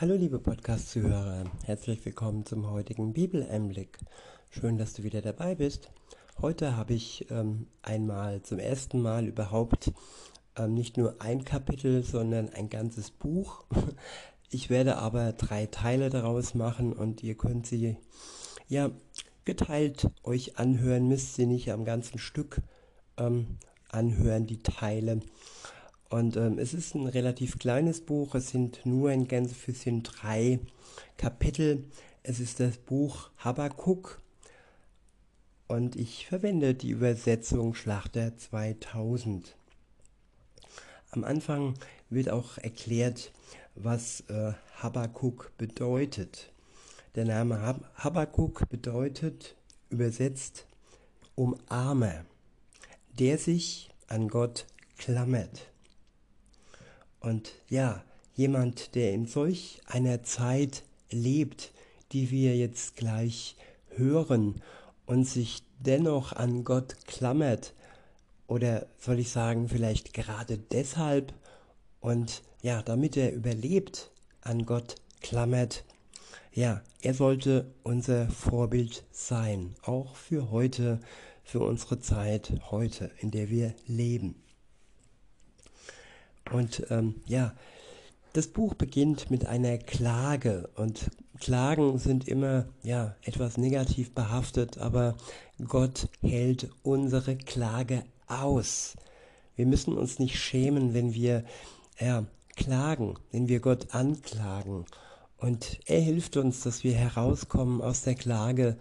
Hallo liebe Podcast-Zuhörer, herzlich willkommen zum heutigen Bibeleinblick. Schön, dass du wieder dabei bist. Heute habe ich ähm, einmal zum ersten Mal überhaupt ähm, nicht nur ein Kapitel, sondern ein ganzes Buch. Ich werde aber drei Teile daraus machen und ihr könnt sie ja geteilt euch anhören, müsst sie nicht am ganzen Stück ähm, anhören, die Teile. Und ähm, es ist ein relativ kleines Buch. Es sind nur ein ganz bisschen drei Kapitel. Es ist das Buch Habakkuk. Und ich verwende die Übersetzung Schlachter 2000. Am Anfang wird auch erklärt, was äh, Habakkuk bedeutet. Der Name Hab Habakkuk bedeutet übersetzt Umarmer, der sich an Gott klammert. Und ja, jemand, der in solch einer Zeit lebt, die wir jetzt gleich hören und sich dennoch an Gott klammert, oder soll ich sagen, vielleicht gerade deshalb und ja, damit er überlebt, an Gott klammert, ja, er sollte unser Vorbild sein, auch für heute, für unsere Zeit heute, in der wir leben. Und ähm, ja, das Buch beginnt mit einer Klage und Klagen sind immer ja etwas negativ behaftet, aber Gott hält unsere Klage aus. Wir müssen uns nicht schämen, wenn wir ja, klagen, wenn wir Gott anklagen. Und er hilft uns, dass wir herauskommen aus der Klage.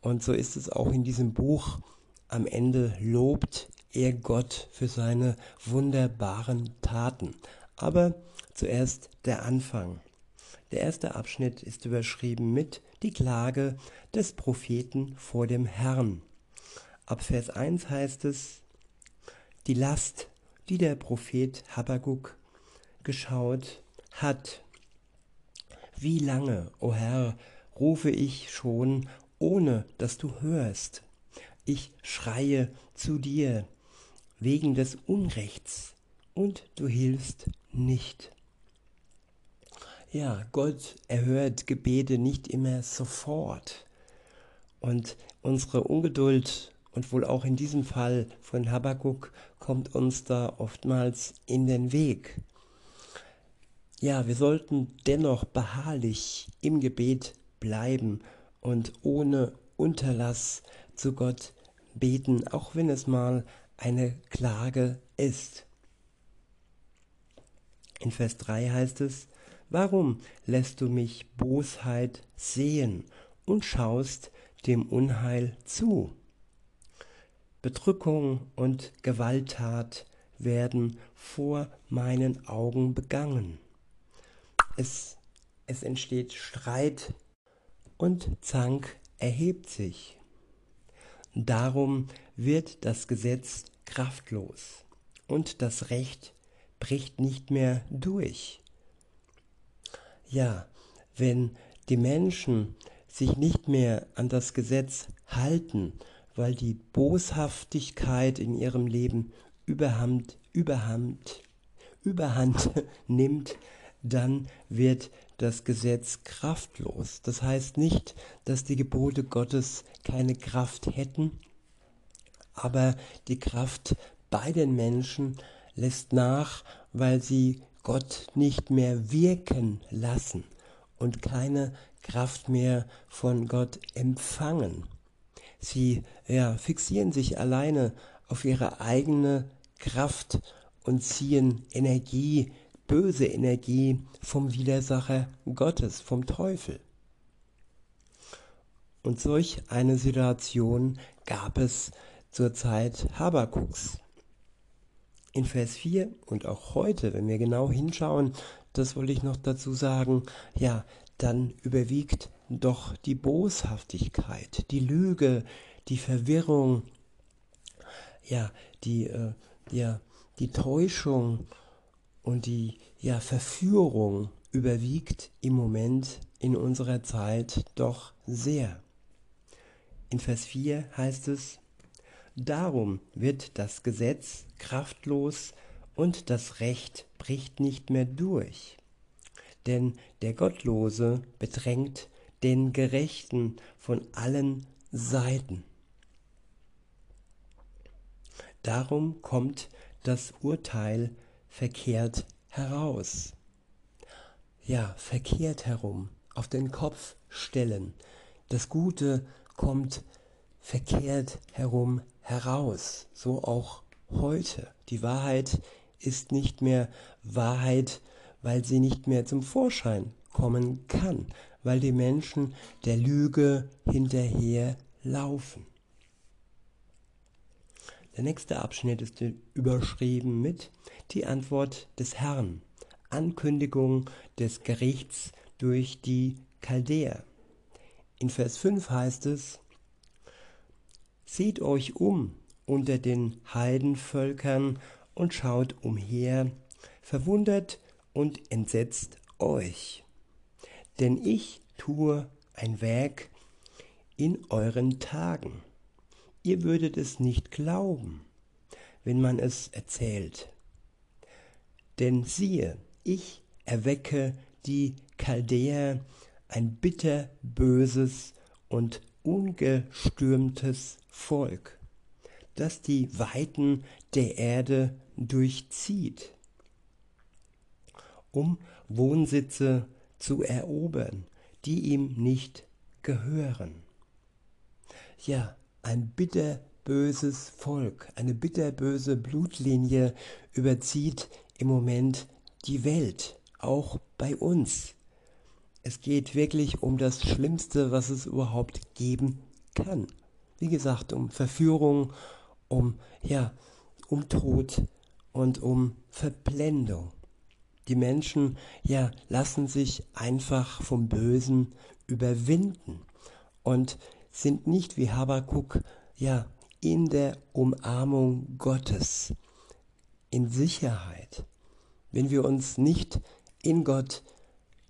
Und so ist es auch in diesem Buch. Am Ende lobt er Gott für seine wunderbaren Taten. Aber zuerst der Anfang. Der erste Abschnitt ist überschrieben mit die Klage des Propheten vor dem Herrn. Ab Vers 1 heißt es, die Last, die der Prophet Habakkuk geschaut hat. Wie lange, o oh Herr, rufe ich schon, ohne dass du hörst? Ich schreie zu dir, wegen des Unrechts und du hilfst nicht. Ja, Gott erhört Gebete nicht immer sofort. Und unsere Ungeduld und wohl auch in diesem Fall von Habakkuk kommt uns da oftmals in den Weg. Ja, wir sollten dennoch beharrlich im Gebet bleiben und ohne Unterlass zu Gott beten, auch wenn es mal eine Klage ist. In Vers 3 heißt es, Warum lässt du mich Bosheit sehen und schaust dem Unheil zu? Bedrückung und Gewalttat werden vor meinen Augen begangen. Es, es entsteht Streit und Zank erhebt sich. Darum wird das Gesetz kraftlos und das Recht bricht nicht mehr durch. Ja, wenn die Menschen sich nicht mehr an das Gesetz halten, weil die Boshaftigkeit in ihrem Leben überhand, überhand, überhand nimmt, dann wird das Gesetz kraftlos. Das heißt nicht, dass die Gebote Gottes keine Kraft hätten, aber die Kraft bei den Menschen lässt nach, weil sie Gott nicht mehr wirken lassen und keine Kraft mehr von Gott empfangen. Sie ja, fixieren sich alleine auf ihre eigene Kraft und ziehen Energie, böse Energie vom Widersacher Gottes, vom Teufel. Und solch eine Situation gab es zur Zeit Habakuks. In Vers 4 und auch heute, wenn wir genau hinschauen, das wollte ich noch dazu sagen, ja, dann überwiegt doch die Boshaftigkeit, die Lüge, die Verwirrung, ja, die, äh, ja, die Täuschung und die ja, Verführung überwiegt im Moment in unserer Zeit doch sehr. In Vers 4 heißt es, Darum wird das Gesetz kraftlos und das Recht bricht nicht mehr durch. denn der Gottlose bedrängt den Gerechten von allen Seiten. Darum kommt das Urteil verkehrt heraus. Ja, verkehrt herum, auf den Kopf stellen. Das Gute kommt verkehrt herum heraus, so auch heute. Die Wahrheit ist nicht mehr Wahrheit, weil sie nicht mehr zum Vorschein kommen kann, weil die Menschen der Lüge hinterher laufen. Der nächste Abschnitt ist überschrieben mit die Antwort des Herrn, Ankündigung des Gerichts durch die Chaldäer. In Vers 5 heißt es, Seht euch um unter den Heidenvölkern und schaut umher, verwundert und entsetzt euch. Denn ich tue ein Werk in euren Tagen. Ihr würdet es nicht glauben, wenn man es erzählt. Denn siehe, ich erwecke die Chaldäer, ein bitterböses und ungestürmtes Volk, das die Weiten der Erde durchzieht, um Wohnsitze zu erobern, die ihm nicht gehören. Ja, ein bitterböses Volk, eine bitterböse Blutlinie überzieht im Moment die Welt, auch bei uns. Es geht wirklich um das Schlimmste, was es überhaupt geben kann. Wie gesagt, um Verführung, um ja, um Tod und um Verblendung. Die Menschen ja lassen sich einfach vom Bösen überwinden und sind nicht wie Habakuk ja in der Umarmung Gottes, in Sicherheit. Wenn wir uns nicht in Gott,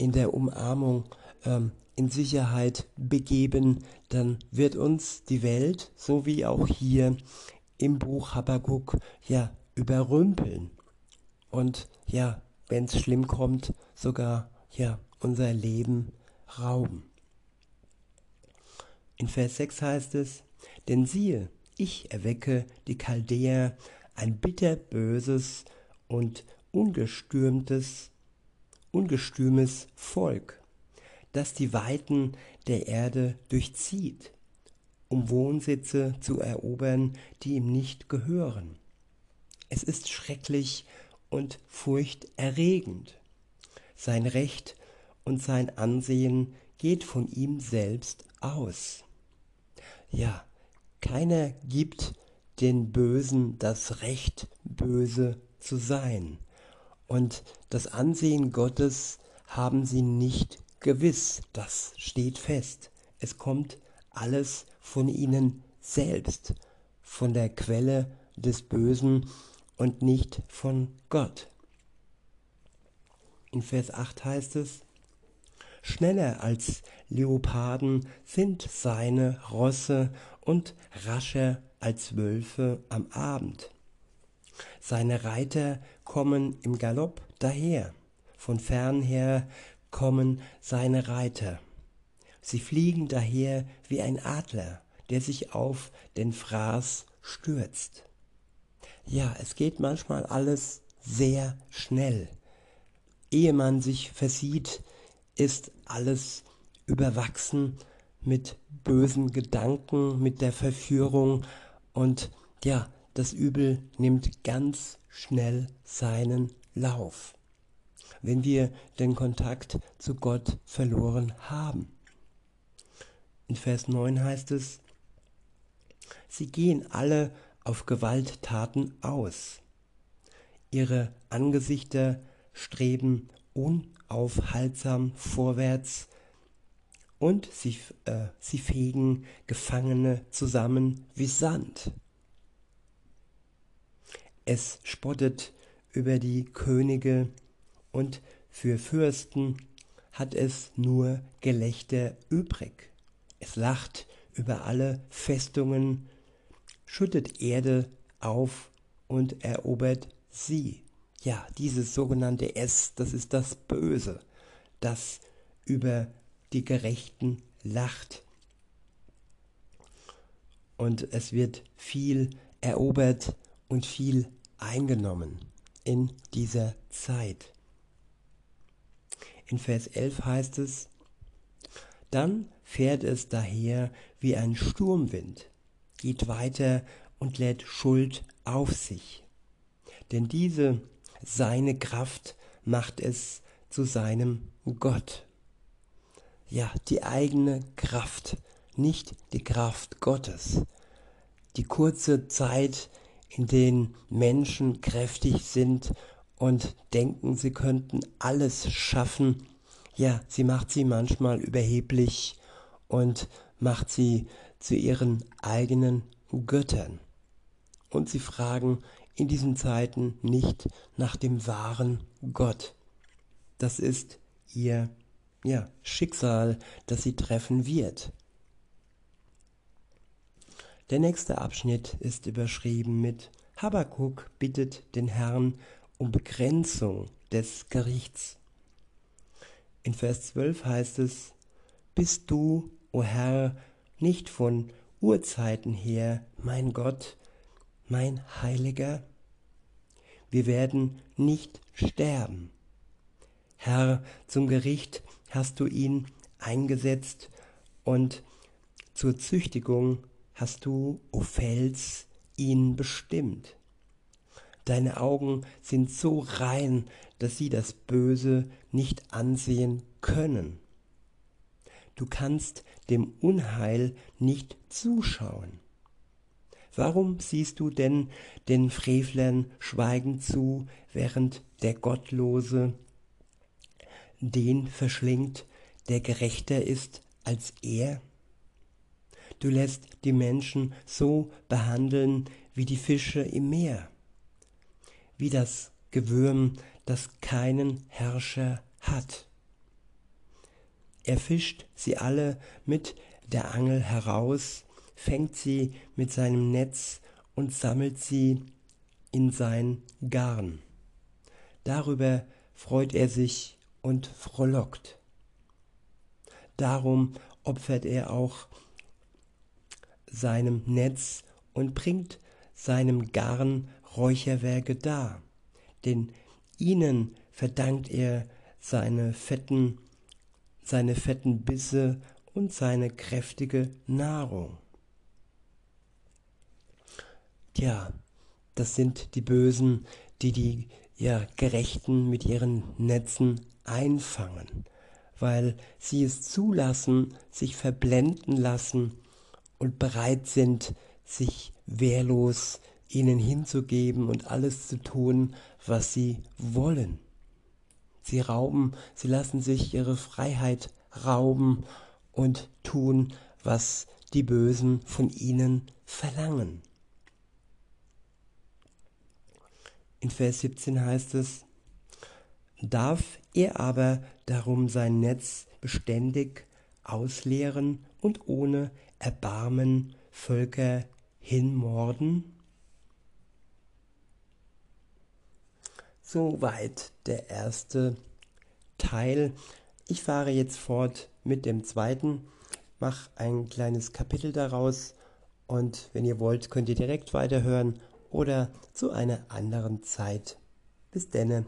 in der Umarmung, ähm, in Sicherheit begeben, dann wird uns die Welt, so wie auch hier im Buch Habakkuk, ja, überrümpeln. Und ja, wenn es schlimm kommt, sogar ja, unser Leben rauben. In Vers 6 heißt es, denn siehe, ich erwecke die Chaldäer, ein bitterböses und ungestürmtes, ungestümes Volk, das die Weiten der Erde durchzieht um Wohnsitze zu erobern, die ihm nicht gehören. Es ist schrecklich und furchterregend. Sein Recht und sein Ansehen geht von ihm selbst aus. Ja, keiner gibt den Bösen das Recht, böse zu sein. Und das Ansehen Gottes haben sie nicht gewiss, das steht fest. Es kommt alles von ihnen selbst, von der Quelle des Bösen und nicht von Gott. In Vers 8 heißt es, Schneller als Leoparden sind seine Rosse und rascher als Wölfe am Abend. Seine Reiter kommen im Galopp daher, von fern her kommen seine Reiter. Sie fliegen daher wie ein Adler, der sich auf den Fraß stürzt. Ja, es geht manchmal alles sehr schnell. Ehe man sich versieht, ist alles überwachsen mit bösen Gedanken, mit der Verführung und ja, das Übel nimmt ganz schnell seinen Lauf, wenn wir den Kontakt zu Gott verloren haben. In Vers 9 heißt es, sie gehen alle auf Gewalttaten aus. Ihre Angesichter streben unaufhaltsam vorwärts und sie, äh, sie fegen Gefangene zusammen wie Sand. Es spottet über die Könige und für Fürsten hat es nur Gelächter übrig. Es lacht über alle Festungen, schüttet Erde auf und erobert sie. Ja, dieses sogenannte S, das ist das Böse. das über die Gerechten lacht. Und es wird viel erobert und viel eingenommen in dieser Zeit. In Vers 11 heißt es, dann fährt es daher wie ein Sturmwind, geht weiter und lädt Schuld auf sich. Denn diese seine Kraft macht es zu seinem Gott. Ja, die eigene Kraft, nicht die Kraft Gottes. Die kurze Zeit, in denen Menschen kräftig sind und denken, sie könnten alles schaffen, ja, sie macht sie manchmal überheblich und macht sie zu ihren eigenen Göttern. Und sie fragen in diesen Zeiten nicht nach dem wahren Gott. Das ist ihr ja, Schicksal, das sie treffen wird. Der nächste Abschnitt ist überschrieben mit Habakuk bittet den Herrn um Begrenzung des Gerichts. In Vers 12 heißt es, Bist du, o Herr, nicht von Urzeiten her, mein Gott, mein Heiliger? Wir werden nicht sterben. Herr, zum Gericht hast du ihn eingesetzt und zur Züchtigung hast du, o Fels, ihn bestimmt. Deine Augen sind so rein, dass sie das Böse nicht ansehen können. Du kannst dem Unheil nicht zuschauen. Warum siehst du denn den Frevlern schweigend zu, während der Gottlose den verschlingt, der gerechter ist als er? Du lässt die Menschen so behandeln wie die Fische im Meer, wie das Gewürm, das keinen Herrscher hat. Er fischt sie alle mit der Angel heraus, fängt sie mit seinem Netz und sammelt sie in sein Garn. Darüber freut er sich und frohlockt. Darum opfert er auch seinem Netz und bringt seinem Garn Räucherwerke dar, denn ihnen verdankt er seine fetten, seine fetten Bisse und seine kräftige Nahrung. Tja, das sind die Bösen, die die ja, Gerechten mit ihren Netzen einfangen, weil sie es zulassen, sich verblenden lassen und bereit sind, sich wehrlos ihnen hinzugeben und alles zu tun, was sie wollen. Sie rauben, sie lassen sich ihre Freiheit rauben und tun, was die Bösen von ihnen verlangen. In Vers 17 heißt es, darf er aber darum sein Netz beständig ausleeren und ohne Erbarmen Völker hinmorden? Soweit der erste Teil. Ich fahre jetzt fort mit dem zweiten, mache ein kleines Kapitel daraus und wenn ihr wollt, könnt ihr direkt weiterhören oder zu einer anderen Zeit. Bis denne.